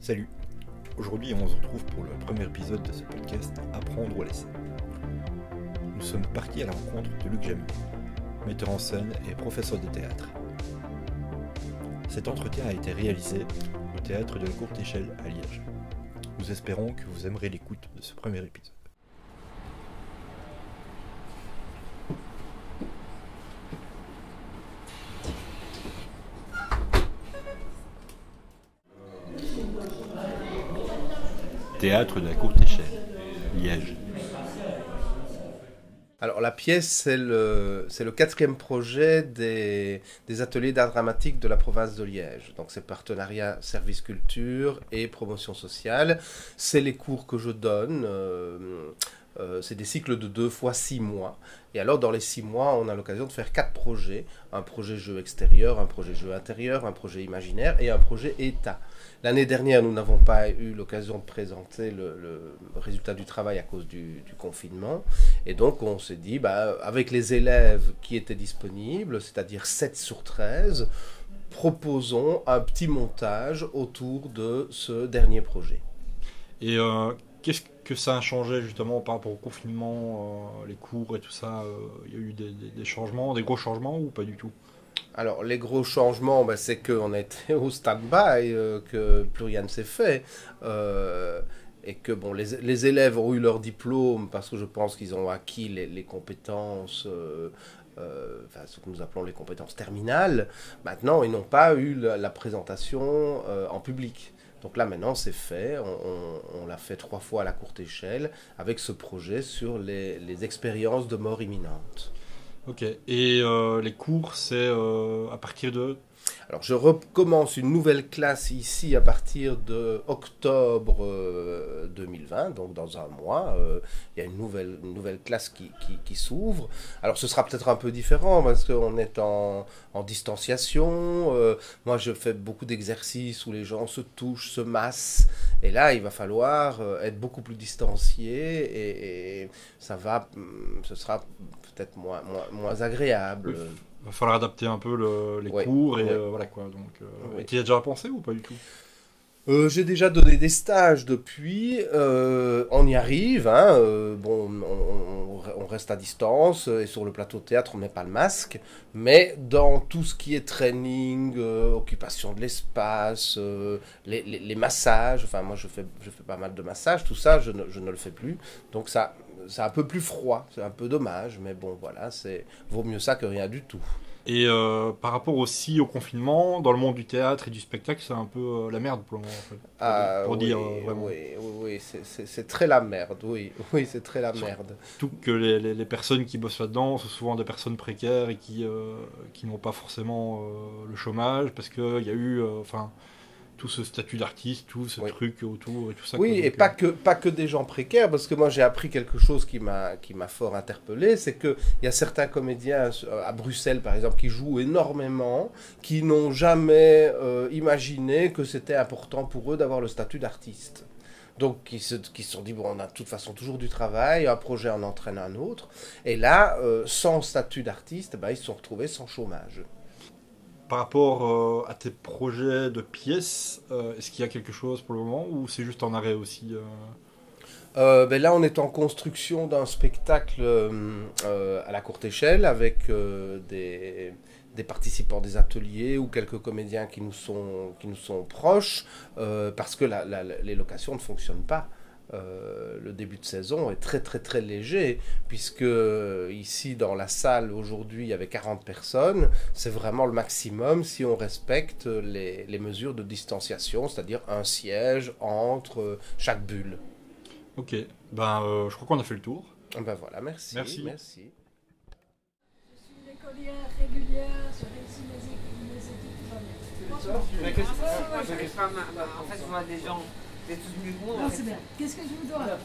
Salut Aujourd'hui, on se retrouve pour le premier épisode de ce podcast Apprendre ou laisser. Nous sommes partis à la rencontre de Luc Jamy, metteur en scène et professeur de théâtre. Cet entretien a été réalisé au théâtre de la courte échelle à Liège. Nous espérons que vous aimerez l'écoute de ce premier épisode. Théâtre de la courte échelle, Liège. Alors la pièce, c'est le, le quatrième projet des, des ateliers d'art dramatique de la province de Liège. Donc c'est partenariat service culture et promotion sociale. C'est les cours que je donne. euh, euh, c'est des cycles de deux fois six mois. Et alors dans les six mois, on a l'occasion de faire quatre projets. Un projet jeu extérieur, un projet jeu intérieur, un projet imaginaire et un projet état. L'année dernière, nous n'avons pas eu l'occasion de présenter le, résultat du travail à cause du, du confinement. Et donc, on s'est dit, bah, avec les élèves qui étaient disponibles, c'est-à-dire 7 sur 13, proposons un petit montage autour de ce dernier projet. Et euh, qu'est-ce que ça a changé justement par rapport au confinement, euh, les cours et tout ça euh, Il y a eu des, des- changements, des gros changements ou pas du tout? Alors, les gros changements, bah, c'est qu'on était au stand-by, euh, que plus rien ne s'est fait. et que bon, les, élèves ont eu leur diplôme parce que je pense qu'ils ont acquis les, compétences, enfin, ce que nous appelons les compétences terminales. Maintenant, ils n'ont pas eu la, présentation en public. Donc là, maintenant, c'est fait. On, l'a fait trois fois à la courte échelle avec ce projet sur les, les expériences de mort imminente. Ok. Et euh, les cours, c'est euh, à partir de. Alors, je recommence une nouvelle classe ici à partir de octobre euh, 2020, donc dans un mois. euh, il y a une nouvelle, nouvelle classe qui, qui, s'ouvre. Alors, ce sera peut-être un peu différent parce qu'on est en, distanciation. euh, moi, je fais beaucoup d'exercices où les gens se touchent, se massent. Et là, il va falloir euh, être beaucoup plus distancié et, ça va, hum, ce sera peut-être moins, moins, moins agréable. Va falloir adapter un peu le- les Ouais. cours et Ouais. euh, voilà quoi. Donc, euh, Ouais. tu y as déjà pensé ou pas du tout? Euh, j'ai déjà donné des stages depuis. on y arrive. Hein, bon, on, reste à distance et sur le plateau de théâtre, on met pas le masque. Mais dans tout ce qui est training, occupation de l'espace, les, les- les massages. Enfin, moi, je fais, je fais pas mal de massages. Tout ça, je ne, je ne le fais plus. Donc ça, c'est un peu plus froid. C'est un peu dommage, mais bon, voilà, c'est vaut mieux ça que rien du tout. Et euh, par rapport aussi au confinement, dans le monde du théâtre et du spectacle, c'est un peu euh, la merde pour le moment. En fait, pour, Ah, pour oui, dire euh, vraiment. oui, oui, oui, c'est- très la merde. Oui, oui, c'est très la merde. Tout que les, les- les personnes qui bossent là-dedans sont souvent des personnes précaires et qui, euh, qui n'ont pas forcément euh, le chômage parce qu'il y a eu euh, enfin, tout ce statut d'artiste, tout ce Oui. truc autour et tout ça. Oui, et pas que, pas que des gens précaires, parce que moi j'ai appris quelque chose qui m'a qui m'a fort interpellé, c'est qu'il y a certains comédiens euh, à Bruxelles par exemple qui jouent énormément, qui n'ont jamais euh, imaginé que c'était important pour eux d'avoir le statut d'artiste. Donc qui se, qui se sont dit, bon, on a de toute façon toujours du travail, un projet en entraîne un autre, et là, euh, sans statut d'artiste, ben, ils se sont retrouvés sans chômage. Par rapport euh, à tes projets de pièces, euh, est-ce qu'il y a quelque chose pour le moment ou c'est juste en arrêt aussi euh? Ben là, on est en construction d'un spectacle à la courte échelle avec des, participants des ateliers ou quelques comédiens qui nous sont, qui nous sont proches parce que la- les locations ne fonctionnent pas. Euh, le début de saison est très très très léger puisque euh, ici dans la salle aujourd'hui il y avait 40 personnes c'est vraiment le maximum si on respecte les, les mesures de distanciation c'est-à-dire un siège entre euh, chaque bulle Ok, ben euh, je crois qu'on a fait le tour. Ben voilà, merci. Merci. merci. Je suis une écolière régulière, je réussis mes mes tout va bien. Ah, En fait, je vois des gens, Qu'est-ce que je vous dois